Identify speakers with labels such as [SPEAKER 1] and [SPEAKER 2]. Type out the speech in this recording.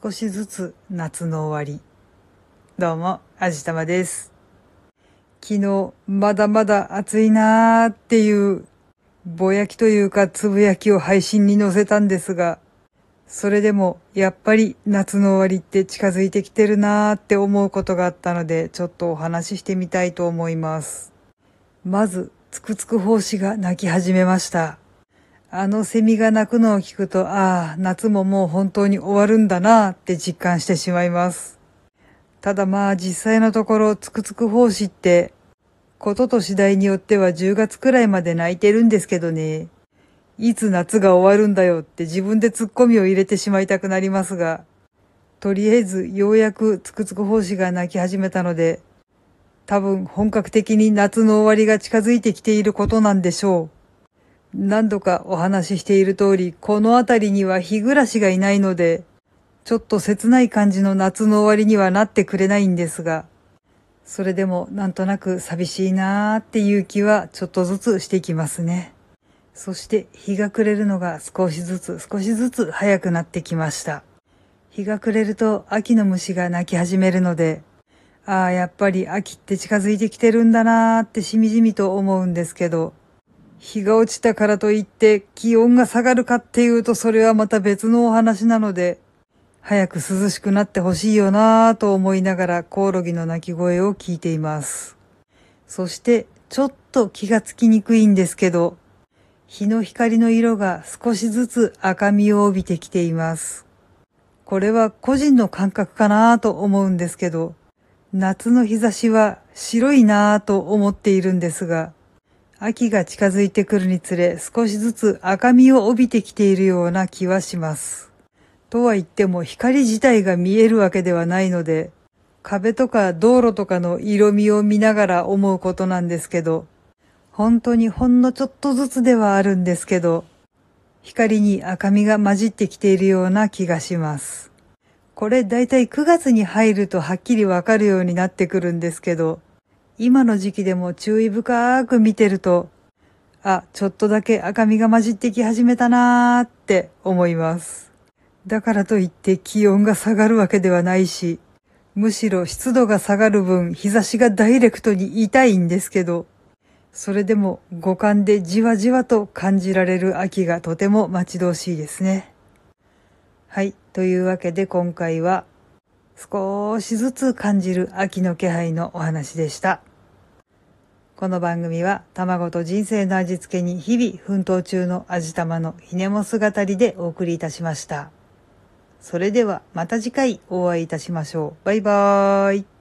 [SPEAKER 1] 少しずつ夏の終わり。どうも、あじたまです。昨日、まだまだ暑いなーっていう、ぼやきというかつぶやきを配信に載せたんですが、それでも、やっぱり夏の終わりって近づいてきてるなーって思うことがあったので、ちょっとお話ししてみたいと思います。まず、つくつく胞子が鳴き始めました。あのセミが鳴くのを聞くと、ああ、夏ももう本当に終わるんだなって実感してしまいます。ただまあ実際のところ、つくつく胞子って、ことと次第によっては10月くらいまで鳴いてるんですけどね。いつ夏が終わるんだよって自分でツッコミを入れてしまいたくなりますが、とりあえずようやくつくつく胞子が鳴き始めたので、多分本格的に夏の終わりが近づいてきていることなんでしょう。何度かお話ししている通り、この辺りには日暮らしがいないので、ちょっと切ない感じの夏の終わりにはなってくれないんですが、それでもなんとなく寂しいなーっていう気はちょっとずつしてきますね。そして日が暮れるのが少しずつ少しずつ早くなってきました。日が暮れると秋の虫が鳴き始めるので、ああ、やっぱり秋って近づいてきてるんだなーってしみじみと思うんですけど、日が落ちたからといって気温が下がるかっていうとそれはまた別のお話なので、早く涼しくなってほしいよなぁと思いながらコオロギの鳴き声を聞いています。そしてちょっと気がつきにくいんですけど、日の光の色が少しずつ赤みを帯びてきています。これは個人の感覚かなぁと思うんですけど、夏の日差しは白いなぁと思っているんですが、秋が近づいてくるにつれ少しずつ赤みを帯びてきているような気はします。とは言っても光自体が見えるわけではないので、壁とか道路とかの色味を見ながら思うことなんですけど、本当にほんのちょっとずつではあるんですけど、光に赤みが混じってきているような気がします。これだいたい9月に入るとはっきりわかるようになってくるんですけど、今の時期でも注意深く見てると、あ、ちょっとだけ赤みが混じってき始めたなーって思います。だからといって気温が下がるわけではないし、むしろ湿度が下がる分日差しがダイレクトに痛いんですけど、それでも五感でじわじわと感じられる秋がとても待ち遠しいですね。はい。というわけで今回は少しずつ感じる秋の気配のお話でした。この番組は卵と人生の味付けに日々奮闘中の味玉のひねも姿りでお送りいたしました。それではまた次回お会いいたしましょう。バイバーイ。